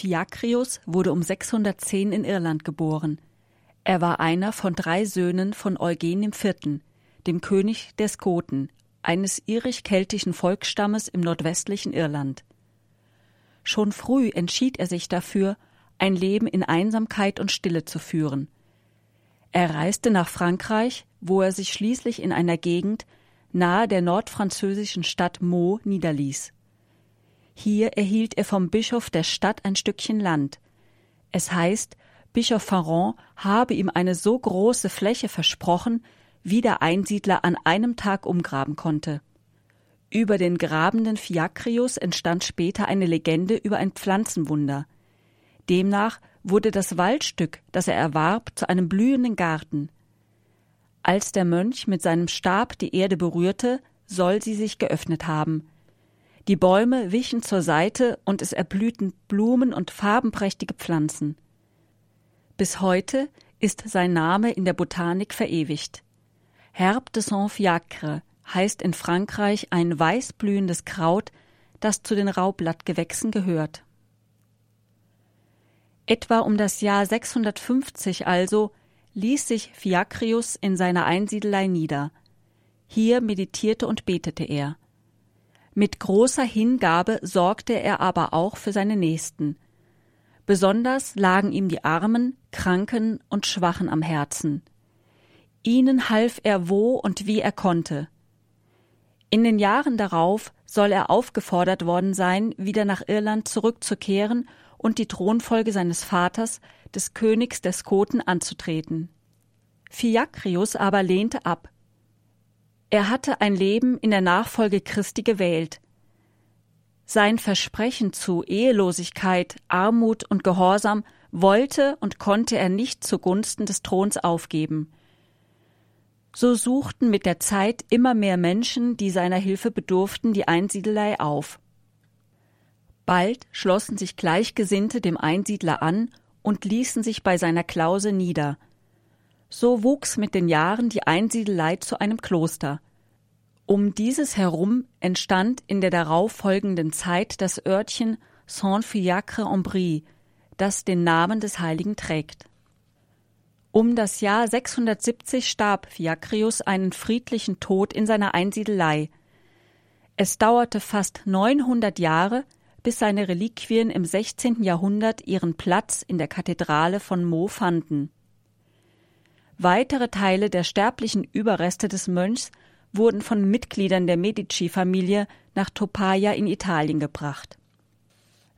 Fiakrius wurde um 610 in Irland geboren. Er war einer von drei Söhnen von Eugen IV., dem König der Skoten, eines irisch-keltischen Volksstammes im nordwestlichen Irland. Schon früh entschied er sich dafür, ein Leben in Einsamkeit und Stille zu führen. Er reiste nach Frankreich, wo er sich schließlich in einer Gegend nahe der nordfranzösischen Stadt Meaux niederließ. Hier erhielt er vom Bischof der Stadt ein Stückchen Land. Es heißt, Bischof Farron habe ihm eine so große Fläche versprochen, wie der Einsiedler an einem Tag umgraben konnte. Über den grabenden Fiakrius entstand später eine Legende über ein Pflanzenwunder. Demnach wurde das Waldstück, das er erwarb, zu einem blühenden Garten. Als der Mönch mit seinem Stab die Erde berührte, soll sie sich geöffnet haben. Die Bäume wichen zur Seite und es erblühten Blumen und farbenprächtige Pflanzen. Bis heute ist sein Name in der Botanik verewigt. Herbe de Saint-Fiacre heißt in Frankreich ein weißblühendes Kraut, das zu den Raubblattgewächsen gehört. Etwa um das Jahr 650 also ließ sich Fiakrius in seiner Einsiedelei nieder. Hier meditierte und betete er. Mit großer Hingabe sorgte er aber auch für seine Nächsten. Besonders lagen ihm die Armen, Kranken und Schwachen am Herzen. Ihnen half er wo und wie er konnte. In den Jahren darauf soll er aufgefordert worden sein, wieder nach Irland zurückzukehren und die Thronfolge seines Vaters, des Königs der Skoten, anzutreten. Fiakrius aber lehnte ab. Er hatte ein Leben in der Nachfolge Christi gewählt. Sein Versprechen zu Ehelosigkeit, Armut und Gehorsam wollte und konnte er nicht zugunsten des Throns aufgeben. So suchten mit der Zeit immer mehr Menschen, die seiner Hilfe bedurften, die Einsiedelei auf. Bald schlossen sich Gleichgesinnte dem Einsiedler an und ließen sich bei seiner Klause nieder. So wuchs mit den Jahren die Einsiedelei zu einem Kloster. Um dieses herum entstand in der darauffolgenden Zeit das Örtchen Saint-Fiacre-en-Brie, das den Namen des Heiligen trägt. Um das Jahr 670 starb Fiakrius einen friedlichen Tod in seiner Einsiedelei. Es dauerte fast 900 Jahre, bis seine Reliquien im 16. Jahrhundert ihren Platz in der Kathedrale von Meaux fanden. Weitere Teile der sterblichen Überreste des Mönchs wurden von Mitgliedern der Medici-Familie nach Topaia in Italien gebracht.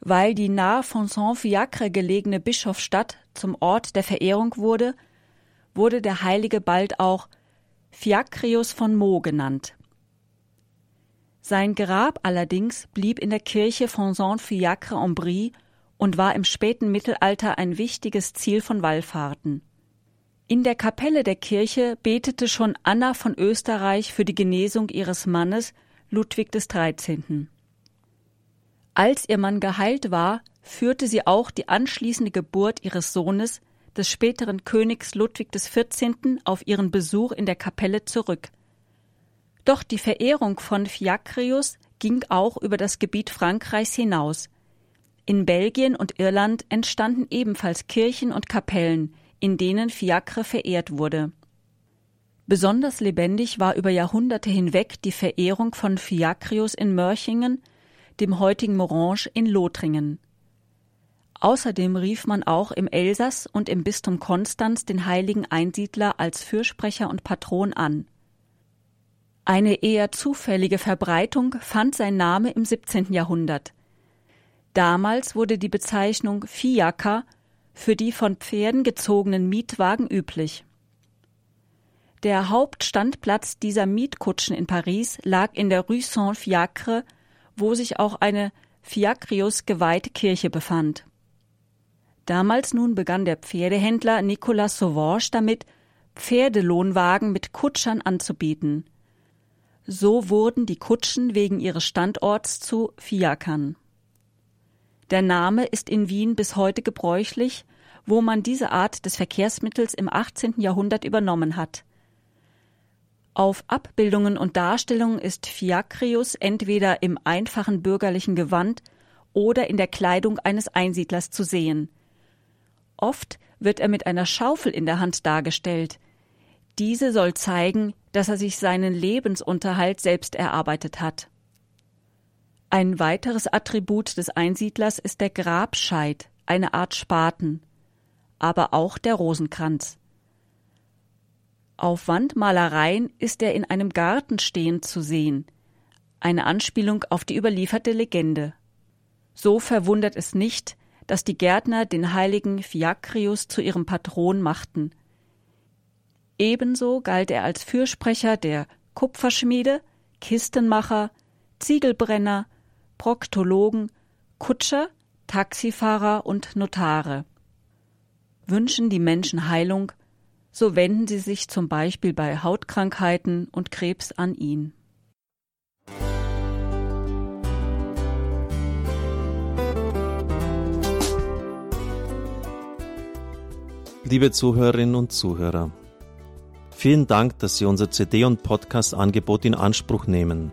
Weil die nahe von Saint-Fiacre gelegene Bischofsstadt zum Ort der Verehrung wurde, wurde der Heilige bald auch Fiacrius von Meaux genannt. Sein Grab allerdings blieb in der Kirche von Saint-Fiacre-en-Brie und war im späten Mittelalter ein wichtiges Ziel von Wallfahrten. In der Kapelle der Kirche betete schon Anna von Österreich für die Genesung ihres Mannes Ludwig des 13. Als ihr Mann geheilt war, führte sie auch die anschließende Geburt ihres Sohnes, des späteren Königs Ludwig XIV., auf ihren Besuch in der Kapelle zurück. Doch die Verehrung von Fiakrius ging auch über das Gebiet Frankreichs hinaus. In Belgien und Irland entstanden ebenfalls Kirchen und Kapellen, in denen Fiacre verehrt wurde. Besonders lebendig war über Jahrhunderte hinweg die Verehrung von Fiacrius in Mörchingen, dem heutigen Morange in Lothringen. Außerdem rief man auch im Elsass und im Bistum Konstanz den heiligen Einsiedler als Fürsprecher und Patron an. Eine eher zufällige Verbreitung fand sein Name im 17. Jahrhundert. Damals wurde die Bezeichnung Fiaker für die von Pferden gezogenen Mietwagen üblich. Der Hauptstandplatz dieser Mietkutschen in Paris lag in der Rue Saint-Fiacre, wo sich auch eine Fiacrius geweihte Kirche befand. Damals nun begann der Pferdehändler Nicolas Sauvage damit, Pferdelohnwagen mit Kutschern anzubieten. So wurden die Kutschen wegen ihres Standorts zu Fiakern. Der Name ist in Wien bis heute gebräuchlich, wo man diese Art des Verkehrsmittels im 18. Jahrhundert übernommen hat. Auf Abbildungen und Darstellungen ist Fiacrius entweder im einfachen bürgerlichen Gewand oder in der Kleidung eines Einsiedlers zu sehen. Oft wird er mit einer Schaufel in der Hand dargestellt. Diese soll zeigen, dass er sich seinen Lebensunterhalt selbst erarbeitet hat. Ein weiteres Attribut des Einsiedlers ist der Grabscheit, eine Art Spaten, aber auch der Rosenkranz. Auf Wandmalereien ist er in einem Garten stehend zu sehen, eine Anspielung auf die überlieferte Legende. So verwundert es nicht, dass die Gärtner den heiligen Fiakrius zu ihrem Patron machten. Ebenso galt er als Fürsprecher der Kupferschmiede, Kistenmacher, Ziegelbrenner, Proktologen, Kutscher, Taxifahrer und Notare. Wünschen die Menschen Heilung, so wenden sie sich zum Beispiel bei Hautkrankheiten und Krebs an ihn. Liebe Zuhörerinnen und Zuhörer, vielen Dank, dass Sie unser CD- und Podcast-Angebot in Anspruch nehmen.